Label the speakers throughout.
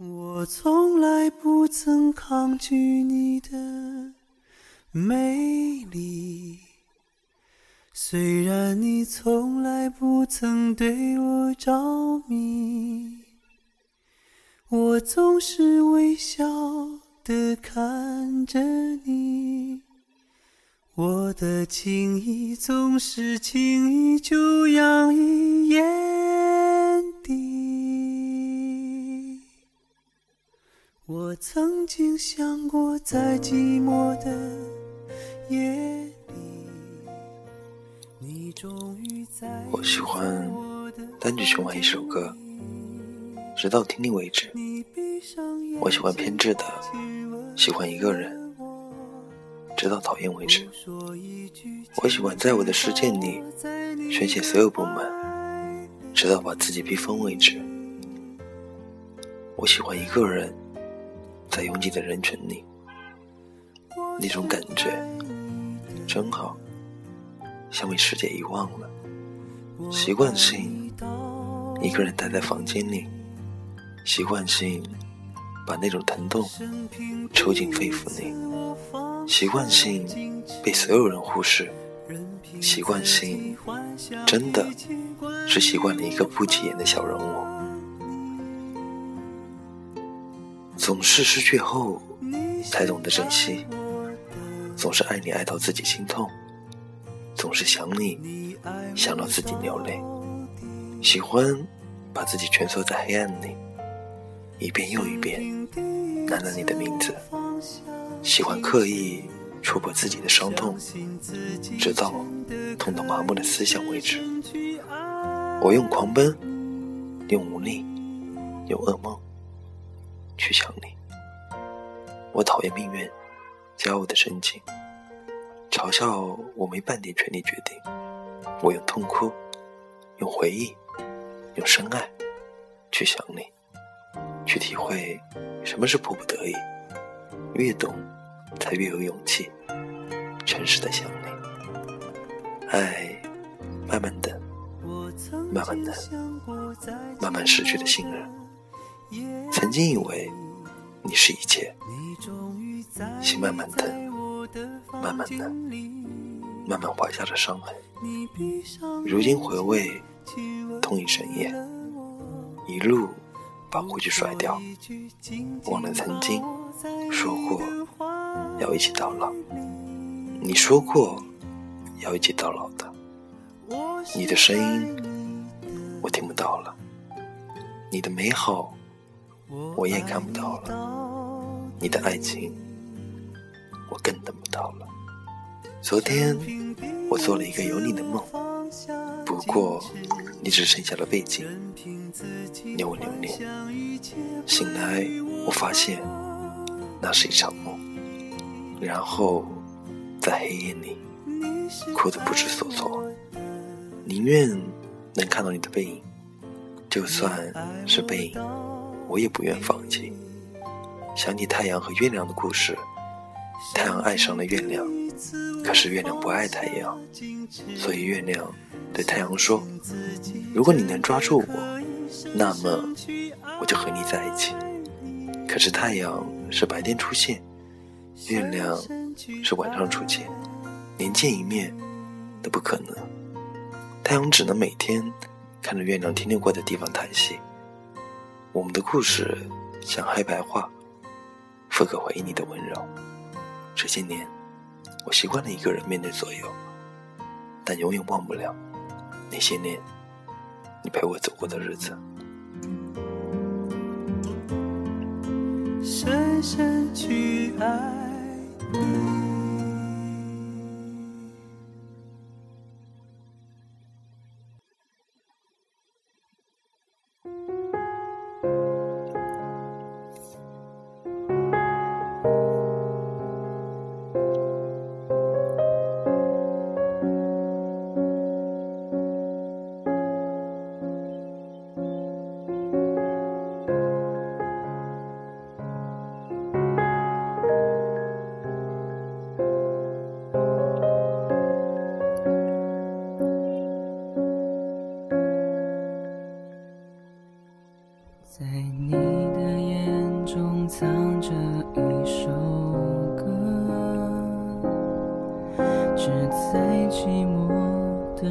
Speaker 1: 我从来不曾抗拒你的美丽，虽然你从来不曾对我着迷，我总是微笑的看着你，我的情意总是轻易就洋溢我曾经想过，在寂寞的夜里，你终于在
Speaker 2: 我喜欢单曲循环一首歌，直到听腻为止。我喜欢偏执的，喜欢一个人，直到讨厌为止。我喜欢在我的世界里宣泄所有不满，直到把自己逼疯为止。我喜欢一个人，在拥挤的人群里，那种感觉真好，像被世界遗忘了。习惯性一个人待在房间里，习惯性把那种疼痛抽进肺腑里，习惯性被所有人忽视，习惯性真的是习惯了一个不起眼的小人物。总是失去后才懂得珍惜，总是爱你爱到自己心痛，总是想你想到自己流泪，喜欢把自己蜷缩在黑暗里，一遍又一遍喃喃你的名字，喜欢刻意触碰自己的伤痛，直到痛到麻木的思想为止。我用狂奔，用无力，用噩梦。去想你，我讨厌命运骄傲的神情，嘲笑我没半点权利决定。我用痛哭，用回忆，用深爱去想你，去体会什么是迫不得已。越懂，才越有勇气，诚实的想你。爱，慢慢的，慢慢的，慢慢失去的信任。曾经以为你是一切，心慢慢疼，慢慢的，慢慢怀下了伤痕。如今回味，痛一整夜，一路把过去甩掉，忘了曾经说过要一起到老。你说过要一起到老的，你的声音我听不到了，你的美好。我也看不到了，你的爱情，我更等不到了。昨天我做了一个有你的梦，不过你只剩下了背景，留我留恋。醒来我发现那是一场梦，然后在黑夜里哭得不知所措，宁愿能看到你的背影，就算是背影。我也不愿放弃。想起太阳和月亮的故事，太阳爱上了月亮，可是月亮不爱太阳，所以月亮对太阳说：“如果你能抓住我，那么我就和你在一起。”可是太阳是白天出现，月亮是晚上出现，连见一面都不可能。太阳只能每天看着月亮停留过的地方叹息。我们的故事像黑白画，复刻回忆你的温柔。这些年，我习惯了一个人面对所有，但永远忘不了那些年你陪我走过的日子。
Speaker 1: 深深去爱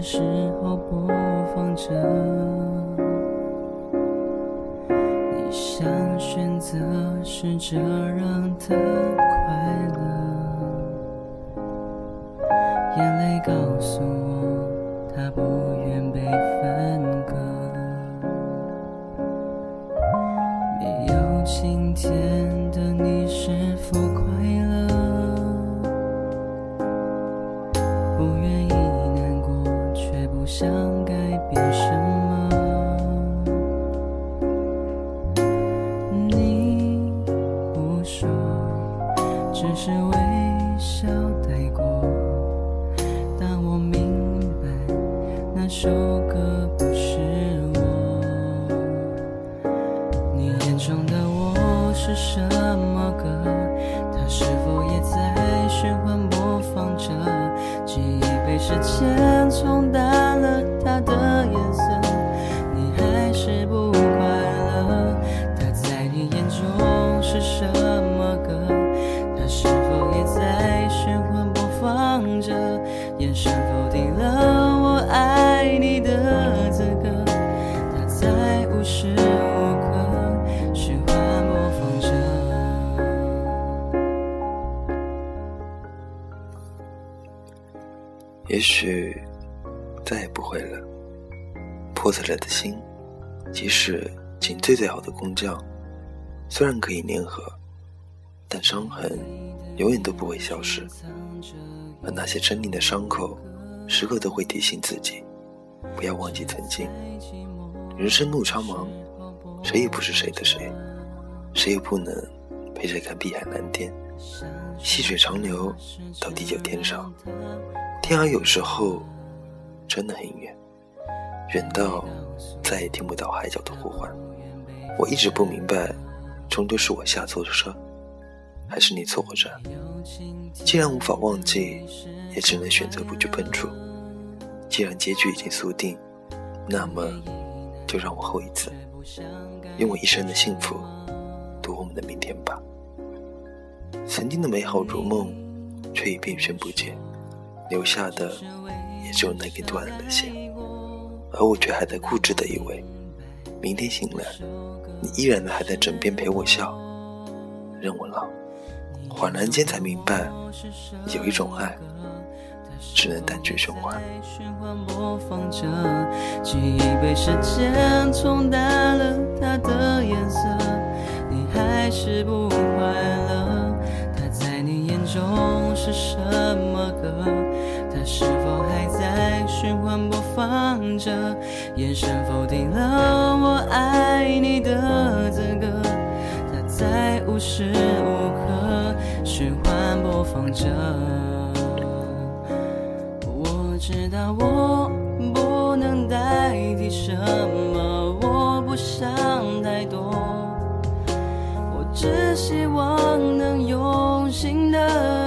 Speaker 1: 时候播放着。你想选择试着让它快乐，眼泪告诉我，它不愿被分割。没有晴天的你是否只是微笑带过。但我明白，那首歌不是我。你眼中的我。是什么歌？它是否也在循环播放着？记忆被时间冲淡了着？眼神否定了我爱你的资格，它在无时无刻循环。
Speaker 2: 也许再也不会了。破碎了的心，即使进最最好的工匠，虽然可以粘合，但伤痕永远都不会消失。而那些狰狞的伤口，时刻都会提醒自己，不要忘记曾经。人生路苍茫，谁也不是谁的谁，谁也不能陪谁看碧海蓝天。细水长流到地久天长。天涯有时候真的很远，远到再也听不到海角的呼唤。我一直不明白，终究是我下错了车，还是你错过站？既然无法忘记，也只能选择不去碰触。既然结局已经注定，那么就让我后一次，用我一生的幸福赌我们的明天吧。曾经的美好如梦，却已变萱不见。留下的也只有那根断了的线，而我却还在固执的以为，明天醒来，你依然的还在枕边陪我笑，任我老。恍然间才明白，有一种爱，只能单曲循环。
Speaker 1: 记忆被时间冲淡了它的颜色，你还是不快乐。它在你眼中是什么歌？是否还在循环播放着？眼神否定了我爱你的资格。它在无时无刻循环播放着。我知道我不能代替什么，我不想太多，我只希望能用心的